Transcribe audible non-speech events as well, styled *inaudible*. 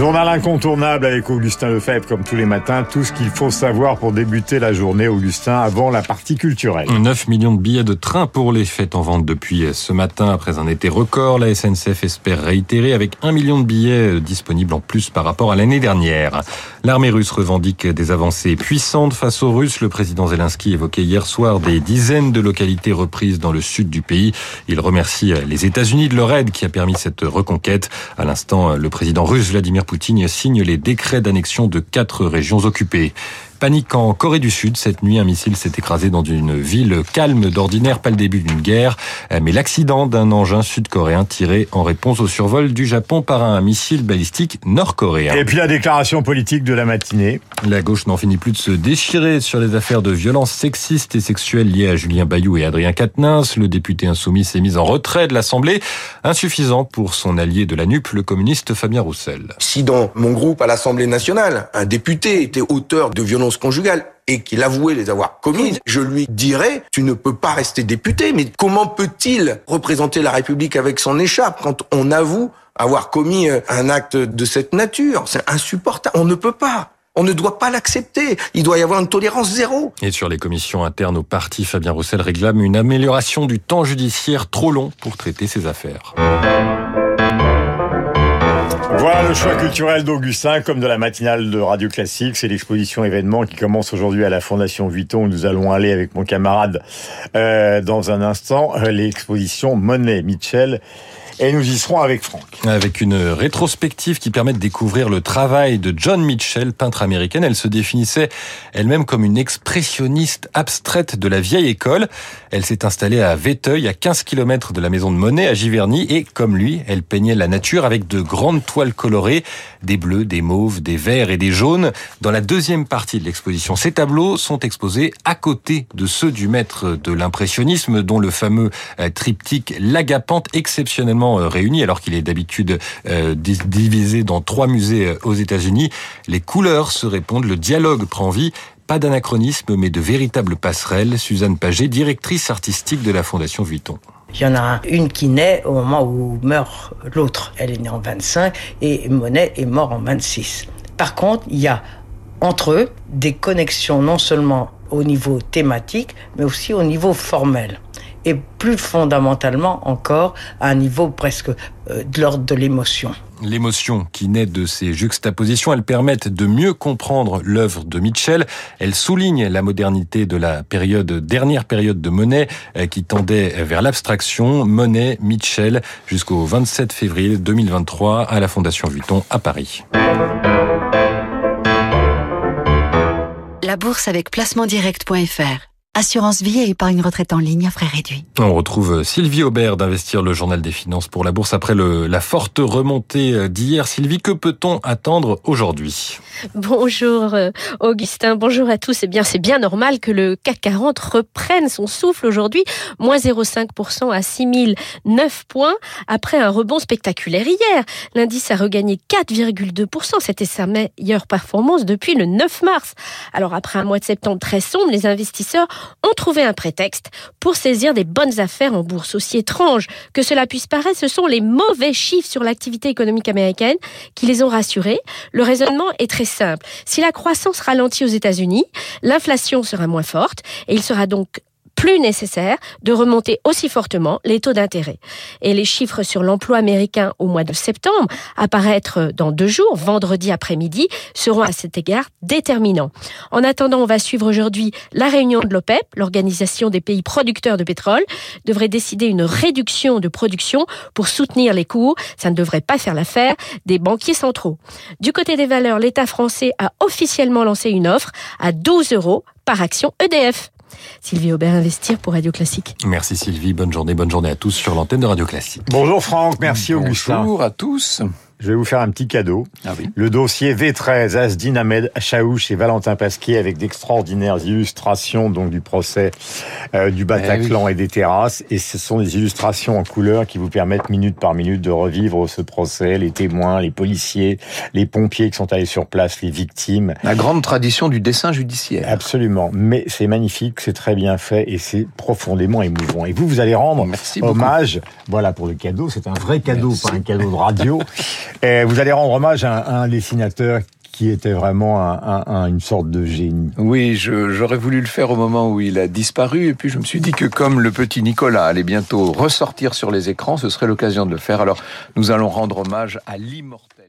Journal incontournable avec Augustin Lefebvre, comme tous les matins. Tout ce qu'il faut savoir pour débuter la journée, Augustin, avant la partie culturelle. 9 millions de billets de train pour les fêtes en vente depuis ce matin. Après un été record, la SNCF espère réitérer avec 1 million de billets disponibles en plus par rapport à l'année dernière. L'armée russe revendique des avancées puissantes face aux Russes. Le président Zelensky évoquait hier soir des dizaines de localités reprises dans le sud du pays. Il remercie les États-Unis de leur aide qui a permis cette reconquête. À l'instant, le président russe Vladimir Poutine signe les décrets d'annexion de quatre régions occupées. Panique en Corée du Sud. Cette nuit, un missile s'est écrasé dans une ville calme d'ordinaire, pas le début d'une guerre, mais l'accident d'un engin sud-coréen tiré en réponse au survol du Japon par un missile balistique nord-coréen. Et puis la déclaration politique de la matinée. La gauche n'en finit plus de se déchirer sur les affaires de violences sexistes et sexuelles liées à Julien Bayou et Adrien Quatennens. Le député insoumis s'est mis en retrait de l'Assemblée, insuffisant pour son allié de la NUP, le communiste Fabien Roussel. Si dans mon groupe à l'Assemblée nationale, un député était auteur de violences conjugales et qu'il avouait les avoir commises, je lui dirais, tu ne peux pas rester député, mais comment peut-il représenter la République avec son écharpe quand on avoue avoir commis euh, un acte de cette nature? C'est insupportable, on ne peut pas. On ne doit pas l'accepter. Il doit y avoir une tolérance zéro. Et sur les commissions internes au parti, Fabien Roussel réclame une amélioration du temps judiciaire trop long pour traiter ces affaires. Voilà le choix culturel d'Augustin, comme de la matinale de Radio Classique. C'est l'exposition événement qui commence aujourd'hui à la Fondation Vuitton. Nous allons aller avec mon camarade euh, dans un instant. L'exposition Monet Mitchell et nous y serons avec Franck. Avec une rétrospective qui permet de découvrir le travail de John Mitchell, peintre américaine. Elle se définissait elle-même comme une expressionniste abstraite de la vieille école. Elle s'est installée à Véteuil, à 15 km de la maison de Monet, à Giverny, et comme lui, elle peignait la nature avec de grandes toiles colorées, des bleus, des mauves, des verts et des jaunes. Dans la deuxième partie de l'exposition, ces tableaux sont exposés à côté de ceux du maître de l'impressionnisme, dont le fameux euh, triptyque L'agapante exceptionnellement euh, réunis alors qu'il est d'habitude euh, divisé dans trois musées euh, aux États-Unis. Les couleurs se répondent, le dialogue prend vie. Pas d'anachronisme, mais de véritables passerelles. Suzanne Paget, directrice artistique de la Fondation Vuitton. Il y en a une qui naît au moment où meurt l'autre. Elle est née en 25 et Monet est mort en 26. Par contre, il y a entre eux des connexions non seulement au niveau thématique, mais aussi au niveau formel et plus fondamentalement encore à un niveau presque euh, de l'ordre de l'émotion. L'émotion qui naît de ces juxtapositions, elles permettent de mieux comprendre l'œuvre de Mitchell. Elles soulignent la modernité de la période, dernière période de Monet, euh, qui tendait vers l'abstraction. Monet, Mitchell, jusqu'au 27 février 2023 à la Fondation Vuitton à Paris. La bourse avec placementdirect.fr Assurance vie et épargne retraite en ligne à frais réduits. On retrouve Sylvie Aubert d'Investir le Journal des Finances pour la Bourse après le, la forte remontée d'hier. Sylvie, que peut-on attendre aujourd'hui? Bonjour euh, Augustin, bonjour à tous. Eh bien, c'est bien normal que le CAC 40 reprenne son souffle aujourd'hui, moins 0,5% à 6009 points après un rebond spectaculaire hier. L'indice a regagné 4,2%. C'était sa meilleure performance depuis le 9 mars. Alors, après un mois de septembre très sombre, les investisseurs ont trouvé un prétexte pour saisir des bonnes affaires en bourse. Aussi étrange que cela puisse paraître, ce sont les mauvais chiffres sur l'activité économique américaine qui les ont rassurés. Le raisonnement est très simple. Si la croissance ralentit aux États-Unis, l'inflation sera moins forte et il sera donc plus nécessaire de remonter aussi fortement les taux d'intérêt. Et les chiffres sur l'emploi américain au mois de septembre, apparaître dans deux jours, vendredi après-midi, seront à cet égard déterminants. En attendant, on va suivre aujourd'hui la réunion de l'OPEP, l'organisation des pays producteurs de pétrole, devrait décider une réduction de production pour soutenir les cours. Ça ne devrait pas faire l'affaire des banquiers centraux. Du côté des valeurs, l'État français a officiellement lancé une offre à 12 euros par action EDF. Sylvie Aubert Investir pour Radio Classique. Merci Sylvie, bonne journée, bonne journée à tous sur l'antenne de Radio Classique. Bonjour Franck, merci Augustin. Bonjour à tous. Je vais vous faire un petit cadeau. Ah oui. Le dossier V13, Asdin Ahmed Chaouch et Valentin Pasquier avec d'extraordinaires illustrations donc du procès euh, du Bataclan et des terrasses. Et ce sont des illustrations en couleur qui vous permettent minute par minute de revivre ce procès, les témoins, les policiers, les pompiers qui sont allés sur place, les victimes. La grande tradition du dessin judiciaire. Absolument. Mais c'est magnifique, c'est très bien fait et c'est profondément émouvant. Et vous, vous allez rendre Merci beaucoup. hommage, voilà pour le cadeau, c'est un vrai cadeau, Merci. pas un cadeau de radio. *laughs* vous allez rendre hommage à un, dessinateur qui était vraiment un- un- un- une sorte de génie. Oui, j'aurais voulu le faire au moment où il a disparu, et puis je me suis dit que comme le petit Nicolas allait bientôt ressortir sur les écrans, ce serait l'occasion de le faire. Alors, nous allons rendre hommage à l'immortel.